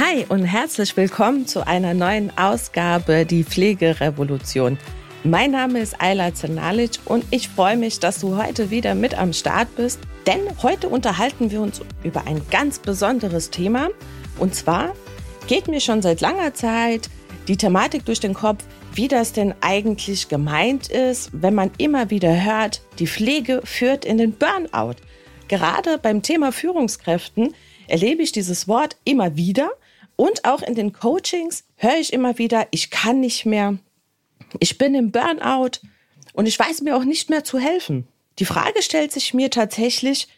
Hi und herzlich willkommen zu einer neuen Ausgabe Die Pflegerevolution. Mein Name ist Ayla Zenalic und ich freue mich, dass du heute wieder mit am Start bist, denn heute unterhalten wir uns über ein ganz besonderes Thema und zwar geht mir schon seit langer Zeit die Thematik durch den Kopf, wie das denn eigentlich gemeint ist, wenn man immer wieder hört, die Pflege führt in den Burnout. Gerade beim Thema Führungskräften erlebe ich dieses Wort immer wieder und auch in den Coachings höre ich immer wieder, ich kann nicht mehr, ich bin im Burnout und ich weiß mir auch nicht mehr zu helfen. Die Frage stellt sich mir tatsächlich,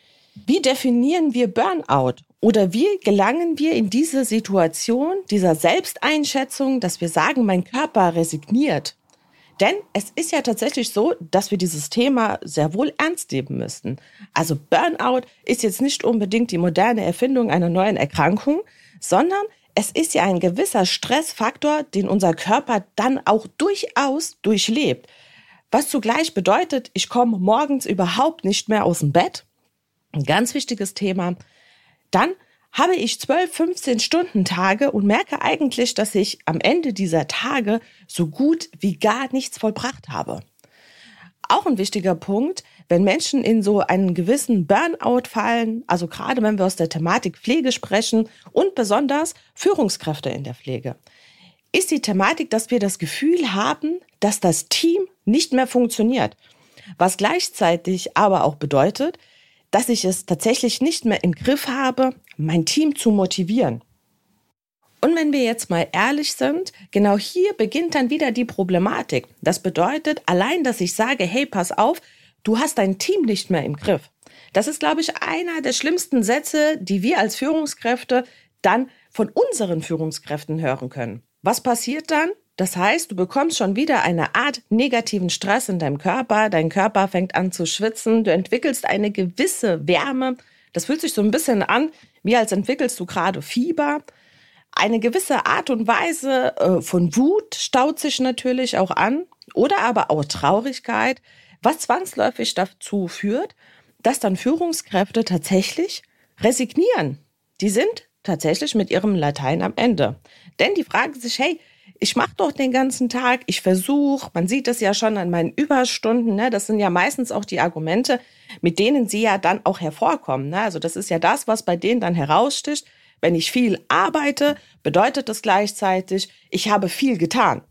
wie definieren wir Burnout? Oder wie gelangen wir in diese Situation dieser Selbsteinschätzung, dass wir sagen, mein Körper resigniert? Denn es ist ja tatsächlich so, dass wir dieses Thema sehr wohl ernst nehmen müssen. Also Burnout ist jetzt nicht unbedingt die moderne Erfindung einer neuen Erkrankung, sondern es ist ja ein gewisser Stressfaktor, den unser Körper dann auch durchaus durchlebt. Was zugleich bedeutet, ich komme morgens überhaupt nicht mehr aus dem Bett. Ein ganz wichtiges Thema. Dann habe ich 12, 15 Stunden Tage und merke eigentlich, dass ich am Ende dieser Tage so gut wie gar nichts vollbracht habe. Auch ein wichtiger Punkt, wenn Menschen in so einen gewissen Burnout fallen, also gerade wenn wir aus der Thematik Pflege sprechen und besonders Führungskräfte in der Pflege, ist die Thematik, dass wir das Gefühl haben, dass das Team nicht mehr funktioniert. Was gleichzeitig aber auch bedeutet, dass ich es tatsächlich nicht mehr im Griff habe, mein Team zu motivieren. Und wenn wir jetzt mal ehrlich sind, genau hier beginnt dann wieder die Problematik. Das bedeutet, allein, dass ich sage, hey, pass auf, du hast dein Team nicht mehr im Griff. Das ist, glaube ich, einer der schlimmsten Sätze, die wir als Führungskräfte dann von unseren Führungskräften hören können. Was passiert dann? Das heißt, du bekommst schon wieder eine Art negativen Stress in deinem Körper. Dein Körper fängt an zu schwitzen. Du entwickelst eine gewisse Wärme. Das fühlt sich so ein bisschen an, wie als entwickelst du gerade Fieber. Eine gewisse Art und Weise äh, von Wut staut sich natürlich auch an oder aber auch Traurigkeit, was zwangsläufig dazu führt, dass dann Führungskräfte tatsächlich resignieren. Die sind tatsächlich mit ihrem Latein am Ende. Denn die fragen sich, hey, ich mache doch den ganzen Tag, ich versuche, man sieht das ja schon an meinen Überstunden, ne? das sind ja meistens auch die Argumente, mit denen sie ja dann auch hervorkommen. Ne? Also das ist ja das, was bei denen dann heraussticht. Wenn ich viel arbeite, bedeutet das gleichzeitig, ich habe viel getan.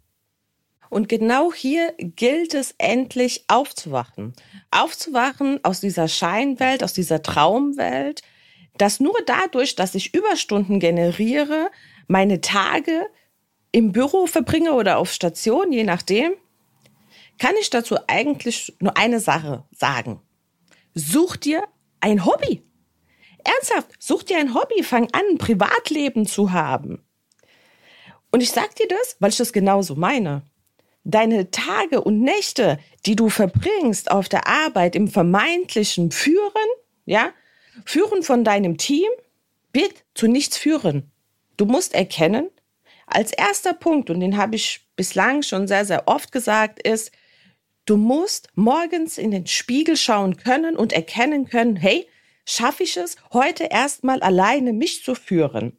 Und genau hier gilt es endlich aufzuwachen. Aufzuwachen aus dieser Scheinwelt, aus dieser Traumwelt, dass nur dadurch, dass ich Überstunden generiere, meine Tage im Büro verbringe oder auf Station, je nachdem, kann ich dazu eigentlich nur eine Sache sagen. Such dir ein Hobby. Ernsthaft, such dir ein Hobby, fang an, ein Privatleben zu haben. Und ich sag dir das, weil ich das genauso meine. Deine Tage und Nächte, die du verbringst auf der Arbeit im vermeintlichen Führen, ja, Führen von deinem Team, wird zu nichts führen. Du musst erkennen, als erster Punkt, und den habe ich bislang schon sehr, sehr oft gesagt, ist, du musst morgens in den Spiegel schauen können und erkennen können, hey, schaffe ich es, heute erstmal alleine mich zu führen?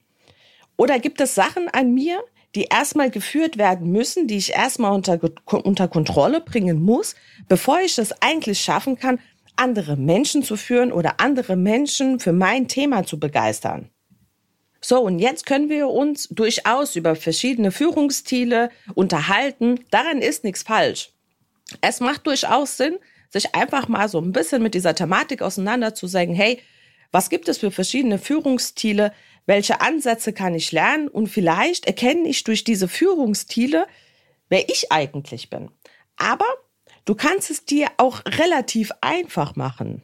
Oder gibt es Sachen an mir, die erstmal geführt werden müssen, die ich erstmal unter, unter Kontrolle bringen muss, bevor ich es eigentlich schaffen kann, andere Menschen zu führen oder andere Menschen für mein Thema zu begeistern? So, und jetzt können wir uns durchaus über verschiedene Führungsstile unterhalten. Daran ist nichts falsch. Es macht durchaus Sinn, sich einfach mal so ein bisschen mit dieser Thematik auseinanderzusetzen. Hey, was gibt es für verschiedene Führungsstile? Welche Ansätze kann ich lernen? Und vielleicht erkenne ich durch diese Führungsstile, wer ich eigentlich bin. Aber du kannst es dir auch relativ einfach machen,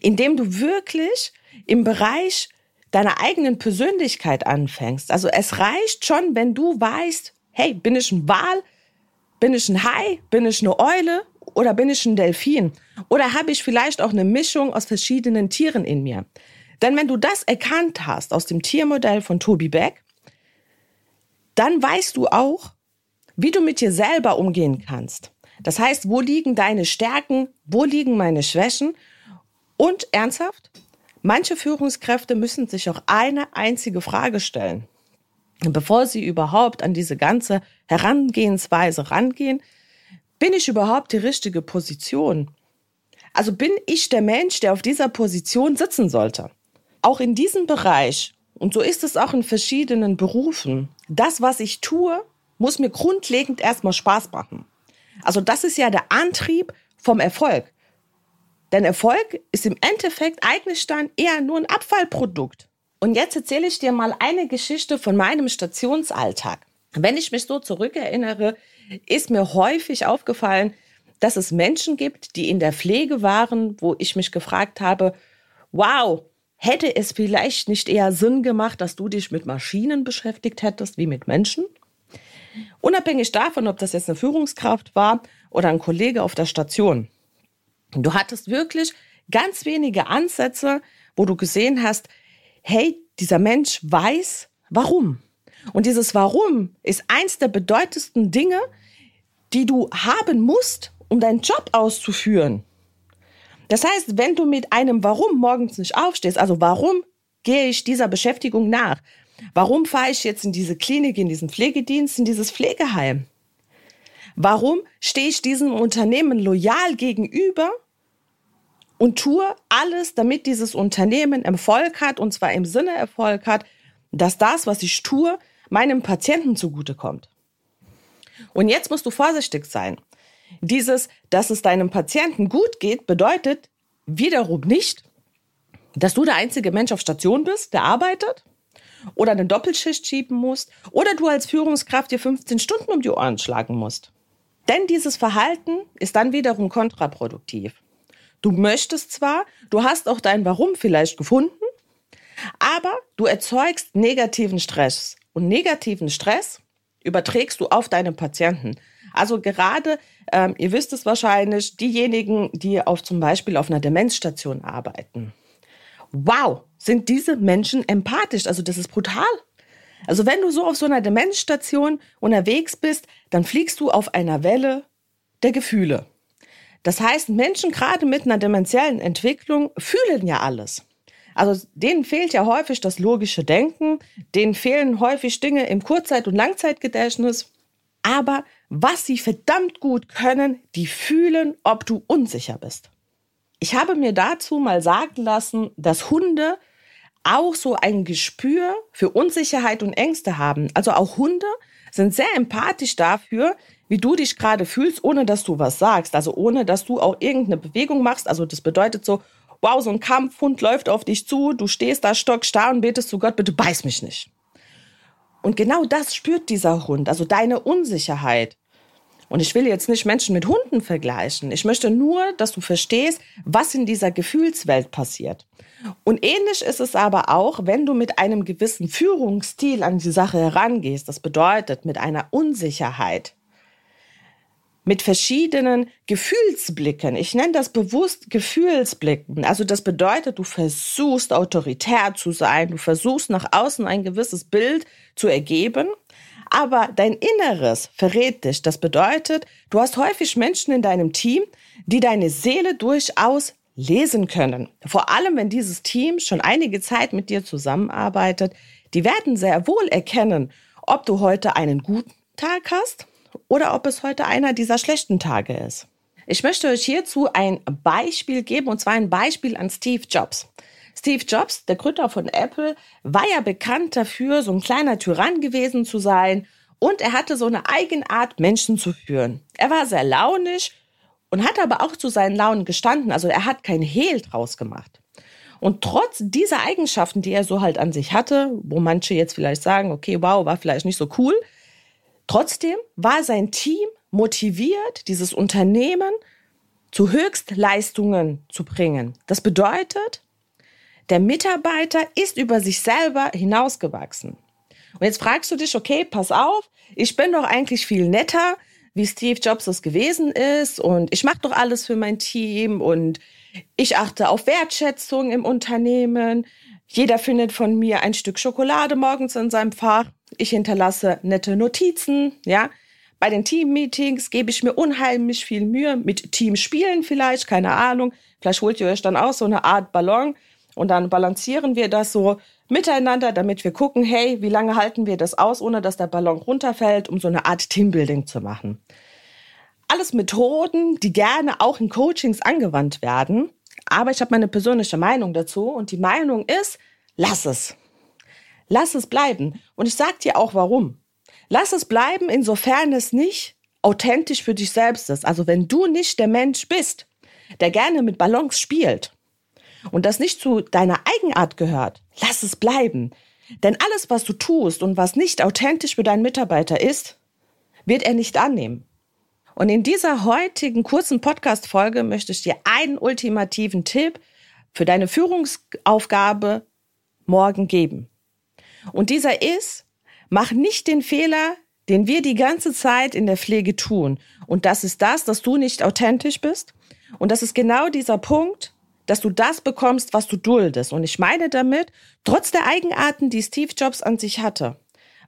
indem du wirklich im Bereich deiner eigenen Persönlichkeit anfängst. Also es reicht schon, wenn du weißt, hey, bin ich ein Wal, bin ich ein Hai, bin ich eine Eule oder bin ich ein Delfin? Oder habe ich vielleicht auch eine Mischung aus verschiedenen Tieren in mir? Denn wenn du das erkannt hast aus dem Tiermodell von Toby Beck, dann weißt du auch, wie du mit dir selber umgehen kannst. Das heißt, wo liegen deine Stärken, wo liegen meine Schwächen? Und ernsthaft, Manche Führungskräfte müssen sich auch eine einzige Frage stellen. bevor sie überhaupt an diese ganze Herangehensweise rangehen, bin ich überhaupt die richtige Position? Also bin ich der Mensch, der auf dieser Position sitzen sollte? Auch in diesem Bereich, und so ist es auch in verschiedenen Berufen, das, was ich tue, muss mir grundlegend erstmal Spaß machen. Also das ist ja der Antrieb vom Erfolg. Denn Erfolg ist im Endeffekt eigentlich dann eher nur ein Abfallprodukt. Und jetzt erzähle ich dir mal eine Geschichte von meinem Stationsalltag. Wenn ich mich so zurückerinnere, ist mir häufig aufgefallen, dass es Menschen gibt, die in der Pflege waren, wo ich mich gefragt habe, wow, hätte es vielleicht nicht eher Sinn gemacht, dass du dich mit Maschinen beschäftigt hättest wie mit Menschen? Unabhängig davon, ob das jetzt eine Führungskraft war oder ein Kollege auf der Station. Du hattest wirklich ganz wenige Ansätze, wo du gesehen hast, hey, dieser Mensch weiß, warum. Und dieses Warum ist eins der bedeutendsten Dinge, die du haben musst, um deinen Job auszuführen. Das heißt, wenn du mit einem Warum morgens nicht aufstehst, also warum gehe ich dieser Beschäftigung nach? Warum fahre ich jetzt in diese Klinik, in diesen Pflegedienst, in dieses Pflegeheim? Warum stehe ich diesem Unternehmen loyal gegenüber und tue alles, damit dieses Unternehmen Erfolg hat, und zwar im Sinne Erfolg hat, dass das, was ich tue, meinem Patienten zugutekommt? Und jetzt musst du vorsichtig sein. Dieses, dass es deinem Patienten gut geht, bedeutet wiederum nicht, dass du der einzige Mensch auf Station bist, der arbeitet oder eine Doppelschicht schieben musst oder du als Führungskraft dir 15 Stunden um die Ohren schlagen musst. Denn dieses Verhalten ist dann wiederum kontraproduktiv. Du möchtest zwar, du hast auch dein Warum vielleicht gefunden, aber du erzeugst negativen Stress. Und negativen Stress überträgst du auf deine Patienten. Also gerade, ähm, ihr wisst es wahrscheinlich, diejenigen, die auf zum Beispiel auf einer Demenzstation arbeiten. Wow, sind diese Menschen empathisch? Also das ist brutal. Also wenn du so auf so einer Demenzstation unterwegs bist, dann fliegst du auf einer Welle der Gefühle. Das heißt, Menschen gerade mit einer dementiellen Entwicklung fühlen ja alles. Also denen fehlt ja häufig das logische Denken, denen fehlen häufig Dinge im Kurzzeit- und Langzeitgedächtnis. Aber was sie verdammt gut können, die fühlen, ob du unsicher bist. Ich habe mir dazu mal sagen lassen, dass Hunde auch so ein Gespür für Unsicherheit und Ängste haben. Also auch Hunde sind sehr empathisch dafür, wie du dich gerade fühlst, ohne dass du was sagst. Also ohne dass du auch irgendeine Bewegung machst. Also das bedeutet so, wow, so ein Kampfhund läuft auf dich zu, du stehst da stockstarr und betest zu Gott, bitte beiß mich nicht. Und genau das spürt dieser Hund, also deine Unsicherheit. Und ich will jetzt nicht Menschen mit Hunden vergleichen. Ich möchte nur, dass du verstehst, was in dieser Gefühlswelt passiert. Und ähnlich ist es aber auch, wenn du mit einem gewissen Führungsstil an die Sache herangehst. Das bedeutet mit einer Unsicherheit mit verschiedenen Gefühlsblicken. Ich nenne das bewusst Gefühlsblicken. Also das bedeutet, du versuchst autoritär zu sein, du versuchst nach außen ein gewisses Bild zu ergeben, aber dein Inneres verrät dich. Das bedeutet, du hast häufig Menschen in deinem Team, die deine Seele durchaus lesen können. Vor allem, wenn dieses Team schon einige Zeit mit dir zusammenarbeitet, die werden sehr wohl erkennen, ob du heute einen guten Tag hast oder ob es heute einer dieser schlechten Tage ist. Ich möchte euch hierzu ein Beispiel geben, und zwar ein Beispiel an Steve Jobs. Steve Jobs, der Gründer von Apple, war ja bekannt dafür, so ein kleiner Tyrann gewesen zu sein und er hatte so eine Eigenart, Menschen zu führen. Er war sehr launisch und hat aber auch zu seinen Launen gestanden, also er hat kein Hehl draus gemacht. Und trotz dieser Eigenschaften, die er so halt an sich hatte, wo manche jetzt vielleicht sagen, okay, wow, war vielleicht nicht so cool, Trotzdem war sein Team motiviert, dieses Unternehmen zu Höchstleistungen zu bringen. Das bedeutet, der Mitarbeiter ist über sich selber hinausgewachsen. Und jetzt fragst du dich, okay, pass auf, ich bin doch eigentlich viel netter, wie Steve Jobs es gewesen ist und ich mache doch alles für mein Team und ich achte auf Wertschätzung im Unternehmen. Jeder findet von mir ein Stück Schokolade morgens in seinem Fach. Ich hinterlasse nette Notizen, ja. Bei den Team-Meetings gebe ich mir unheimlich viel Mühe mit Teamspielen vielleicht, keine Ahnung. Vielleicht holt ihr euch dann auch so eine Art Ballon Und dann balancieren wir das so miteinander, damit wir gucken, hey, wie lange halten wir das aus, ohne dass der Ballon runterfällt, um so eine Art Teambuilding zu machen. Alles Methoden, die gerne auch in Coachings angewandt werden. Aber ich habe meine persönliche Meinung dazu und die Meinung ist, lass es. Lass es bleiben. Und ich sage dir auch warum. Lass es bleiben, insofern es nicht authentisch für dich selbst ist. Also wenn du nicht der Mensch bist, der gerne mit Ballons spielt und das nicht zu deiner Eigenart gehört, lass es bleiben. Denn alles, was du tust und was nicht authentisch für deinen Mitarbeiter ist, wird er nicht annehmen. Und in dieser heutigen kurzen Podcast-Folge möchte ich dir einen ultimativen Tipp für deine Führungsaufgabe morgen geben. Und dieser ist, mach nicht den Fehler, den wir die ganze Zeit in der Pflege tun. Und das ist das, dass du nicht authentisch bist. Und das ist genau dieser Punkt, dass du das bekommst, was du duldest. Und ich meine damit, trotz der Eigenarten, die Steve Jobs an sich hatte,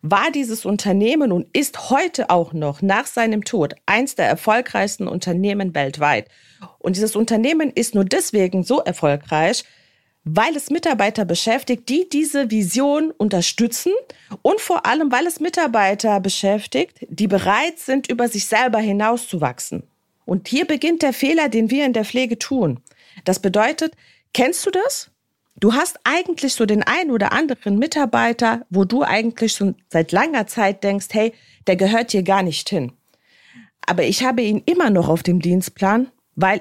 war dieses Unternehmen und ist heute auch noch nach seinem Tod eins der erfolgreichsten Unternehmen weltweit. Und dieses Unternehmen ist nur deswegen so erfolgreich, weil es Mitarbeiter beschäftigt, die diese Vision unterstützen und vor allem, weil es Mitarbeiter beschäftigt, die bereit sind, über sich selber hinauszuwachsen. Und hier beginnt der Fehler, den wir in der Pflege tun. Das bedeutet, kennst du das? Du hast eigentlich so den einen oder anderen Mitarbeiter, wo du eigentlich schon seit langer Zeit denkst, hey, der gehört hier gar nicht hin. Aber ich habe ihn immer noch auf dem Dienstplan, weil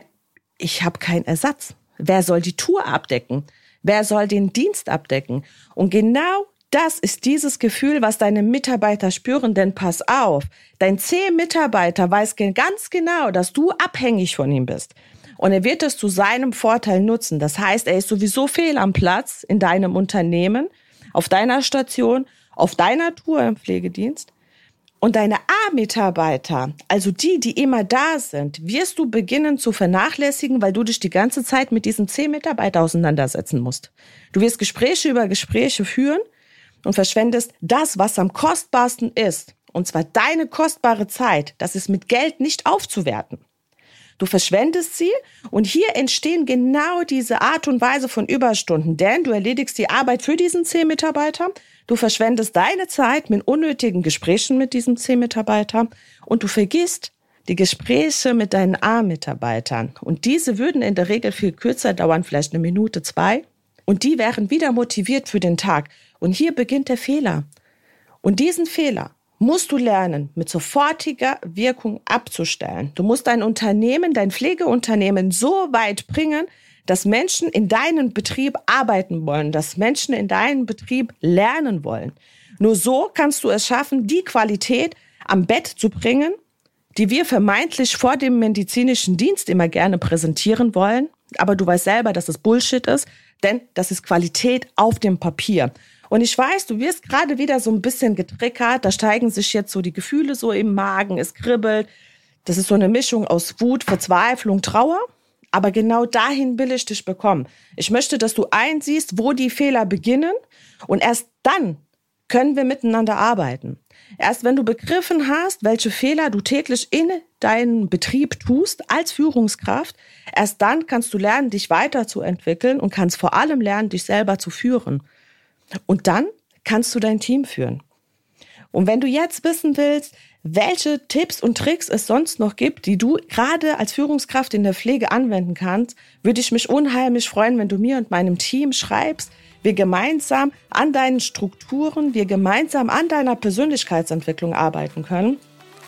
ich habe keinen Ersatz. Wer soll die Tour abdecken? Wer soll den Dienst abdecken? Und genau das ist dieses Gefühl, was deine Mitarbeiter spüren, denn pass auf, dein C-Mitarbeiter weiß ganz genau, dass du abhängig von ihm bist. Und er wird es zu seinem Vorteil nutzen. Das heißt, er ist sowieso fehl am Platz in deinem Unternehmen, auf deiner Station, auf deiner Tour im Pflegedienst. Und deine A-Mitarbeiter, also die, die immer da sind, wirst du beginnen zu vernachlässigen, weil du dich die ganze Zeit mit diesen C-Mitarbeiter auseinandersetzen musst. Du wirst Gespräche über Gespräche führen und verschwendest das, was am kostbarsten ist. Und zwar deine kostbare Zeit. Das ist mit Geld nicht aufzuwerten. Du verschwendest sie und hier entstehen genau diese Art und Weise von Überstunden, denn du erledigst die Arbeit für diesen C-Mitarbeiter Du verschwendest deine Zeit mit unnötigen Gesprächen mit diesem C-Mitarbeiter und du vergisst die Gespräche mit deinen A-Mitarbeitern. Und diese würden in der Regel viel kürzer dauern, vielleicht eine Minute, zwei. Und die wären wieder motiviert für den Tag. Und hier beginnt der Fehler. Und diesen Fehler musst du lernen, mit sofortiger Wirkung abzustellen. Du musst dein Unternehmen, dein Pflegeunternehmen so weit bringen, dass Menschen in deinem Betrieb arbeiten wollen, dass Menschen in deinem Betrieb lernen wollen. Nur so kannst du es schaffen, die Qualität am Bett zu bringen, die wir vermeintlich vor dem medizinischen Dienst immer gerne präsentieren wollen. Aber du weißt selber, dass es Bullshit ist, denn das ist Qualität auf dem Papier. Und ich weiß, du wirst gerade wieder so ein bisschen getriggert, da steigen sich jetzt so die Gefühle so im Magen, es kribbelt. Das ist so eine Mischung aus Wut, Verzweiflung, Trauer. Aber genau dahin will ich dich bekommen. Ich möchte, dass du einsiehst, wo die Fehler beginnen und erst dann können wir miteinander arbeiten. Erst wenn du begriffen hast, welche Fehler du täglich in deinem Betrieb tust als Führungskraft, erst dann kannst du lernen, dich weiterzuentwickeln und kannst vor allem lernen, dich selber zu führen. Und dann kannst du dein Team führen. Und wenn du jetzt wissen willst, welche Tipps und Tricks es sonst noch gibt, die du gerade als Führungskraft in der Pflege anwenden kannst, würde ich mich unheimlich freuen, wenn du mir und meinem Team schreibst, wir gemeinsam an deinen Strukturen, wir gemeinsam an deiner Persönlichkeitsentwicklung arbeiten können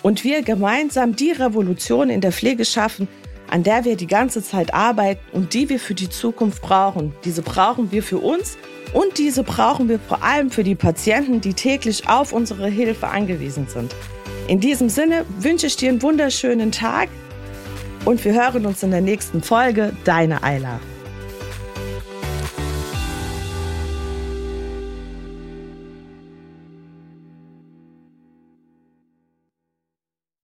und wir gemeinsam die Revolution in der Pflege schaffen, an der wir die ganze Zeit arbeiten und die wir für die Zukunft brauchen. Diese brauchen wir für uns und diese brauchen wir vor allem für die Patienten, die täglich auf unsere Hilfe angewiesen sind. In diesem Sinne wünsche ich dir einen wunderschönen Tag und wir hören uns in der nächsten Folge. Deine Eila.